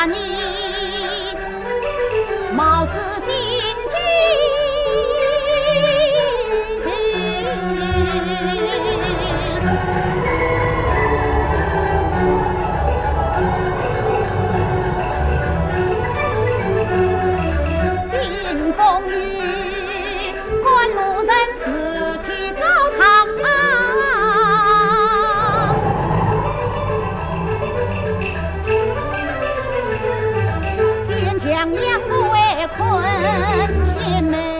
아니 娘娘我困心闷。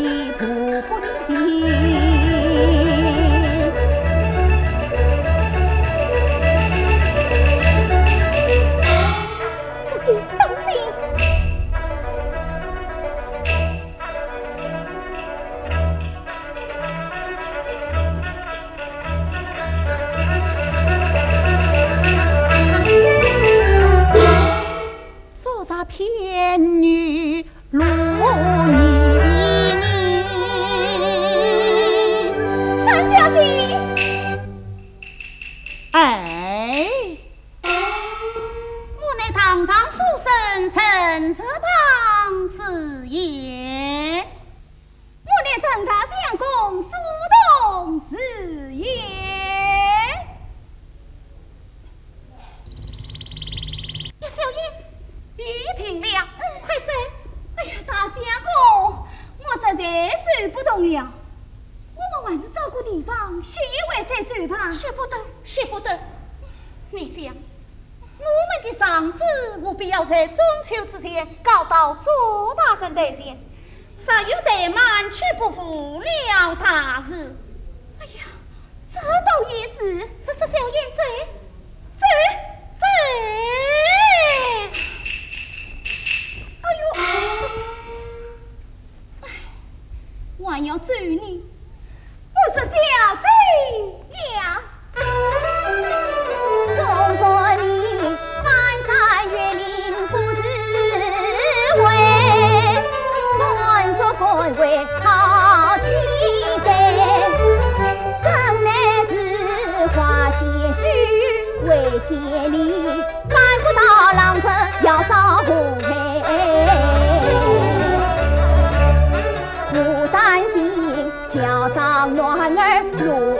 起步不平。天女。重要。我们还是照顾地方，歇一会再走吧。舍不得，舍不得。你想，我们的嗓子务必要在中秋之前搞到左大人台前，尚有怠慢，却不负了大事。哎呀，这倒也是，是是小燕子。我要追你，我说小姐呀，纵说你翻山越岭不是为，换做官为好气概，怎奈是花些虚为天理，翻不到郎城要遭。No.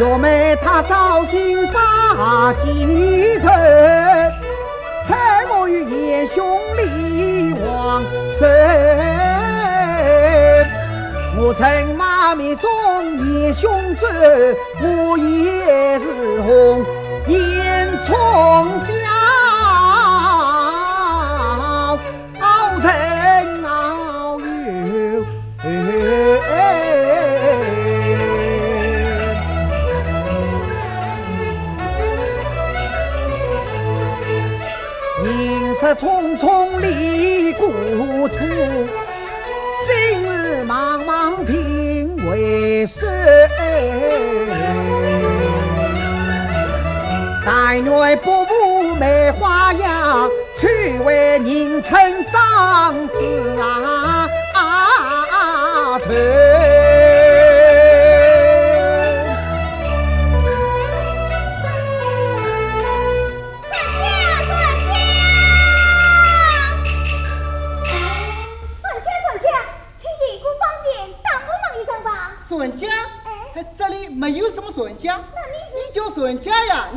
岳妹她绍兴把继承，猜我与爷兄李王争。我乘马面送爷兄走，我也是红颜从小。为谁？但愿伯父梅花呀，娶为人称长子啊！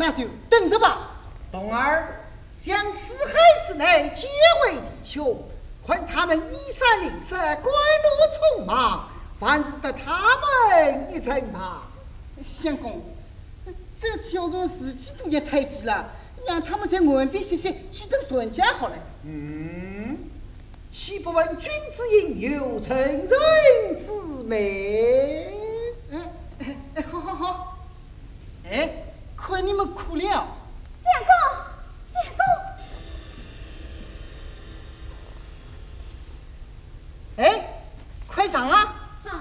那就等着吧。冬儿，向四海之内结为弟兄，看他们衣衫吝啬，官路匆忙，凡是得他们一成吧。相公，这小人自己都也太急了，让他们在岸边歇歇，去等孙家好了。嗯，岂不闻君子应有成人之美？哎哎，好好好，哎。看你们哭了，相公，相公，哎，快上啊！好，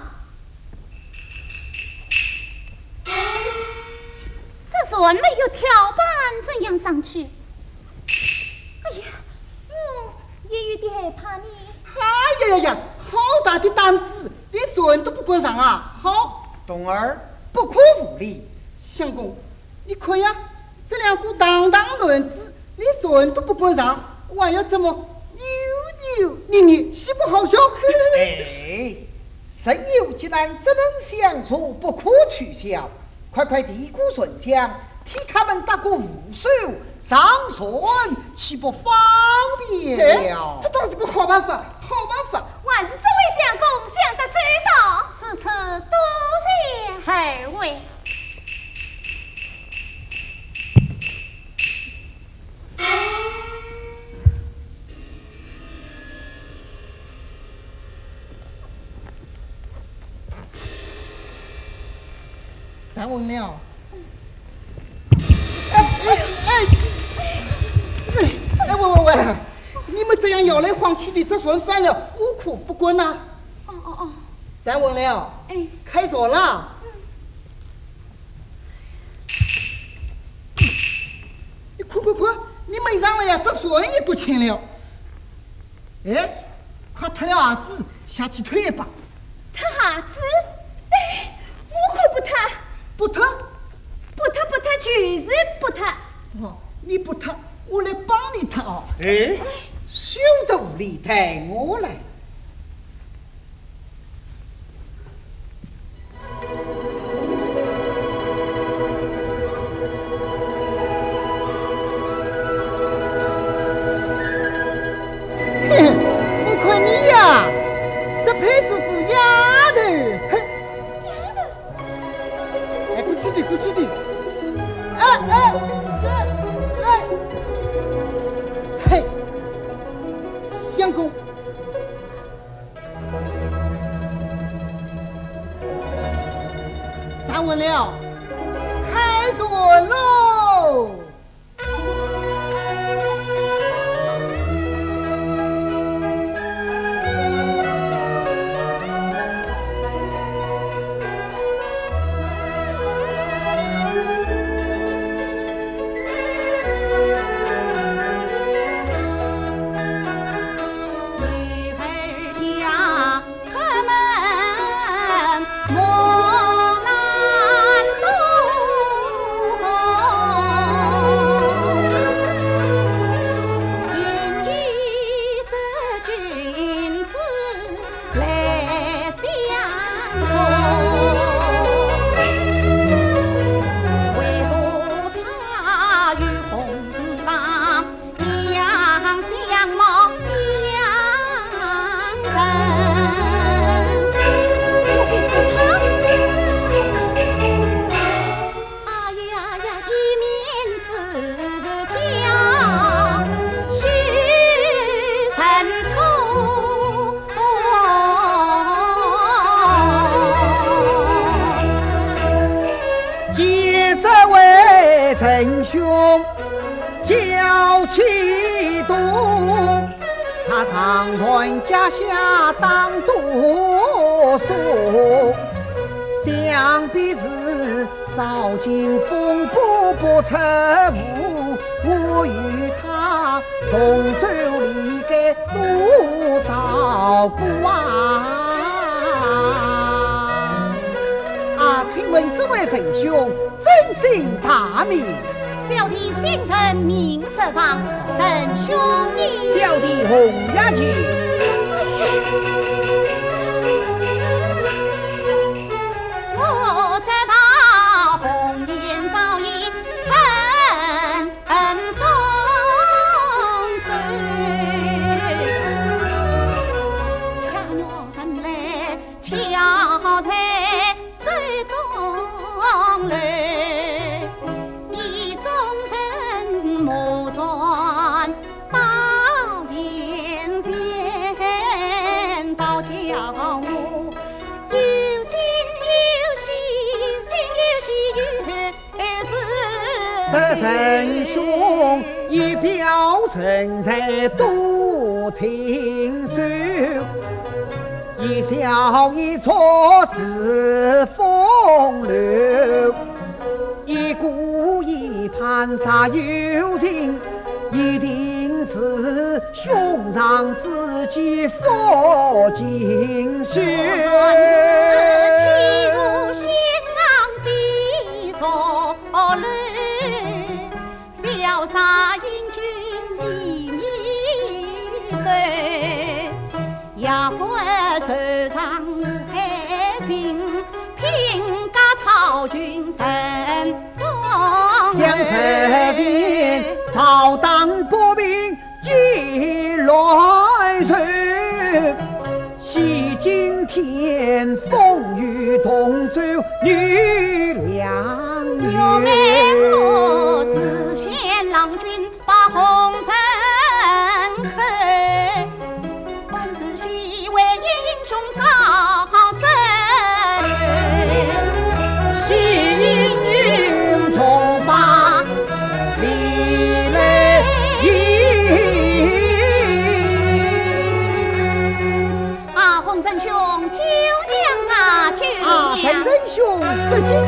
这船没有跳板，怎样上去？哎呀，我也有点害怕呢。哎呀呀呀，好大的胆子，连船都不敢上啊！好，冬儿不可无礼，相公。你看呀，这两股堂堂男子连船都不敢上，还要怎么扭扭捏捏，岂不好笑？哎，生有急难，只能相助，不可取笑。快快递过顺江，替他们打个扶手，上船岂不方便了？这倒是个好办法，好办法。万是这位相公想得周到，此次多谢二位。站稳了！哎哎哎哎哎！喂喂喂！你们这样摇来晃去的，这船翻了，我可不管呐！哦哦哦！站稳了！哎，开锁了！你快快快！你没上了呀，这船也不清了。哎，快脱了鞋子，下去退一把。脱鞋子？哎，我可不脱。不脱，不脱，不脱，就是不脱。哦，你不脱，我来帮你脱哦。哎，休得无理，带我来。完了，开锁喽。神兄娇气多，他常传家下当多数，想必是少经风波不出户，我与他同舟离该多照顾啊。请问这位仁兄真姓大名？小弟姓陈，名泽芳。仁兄弟？小弟洪雅琴。人才多清秀，一笑一错是风流，一顾一盼煞有情，一定是兄长自己佛经书。逃荡不平几乱世，洗尽天风 красоте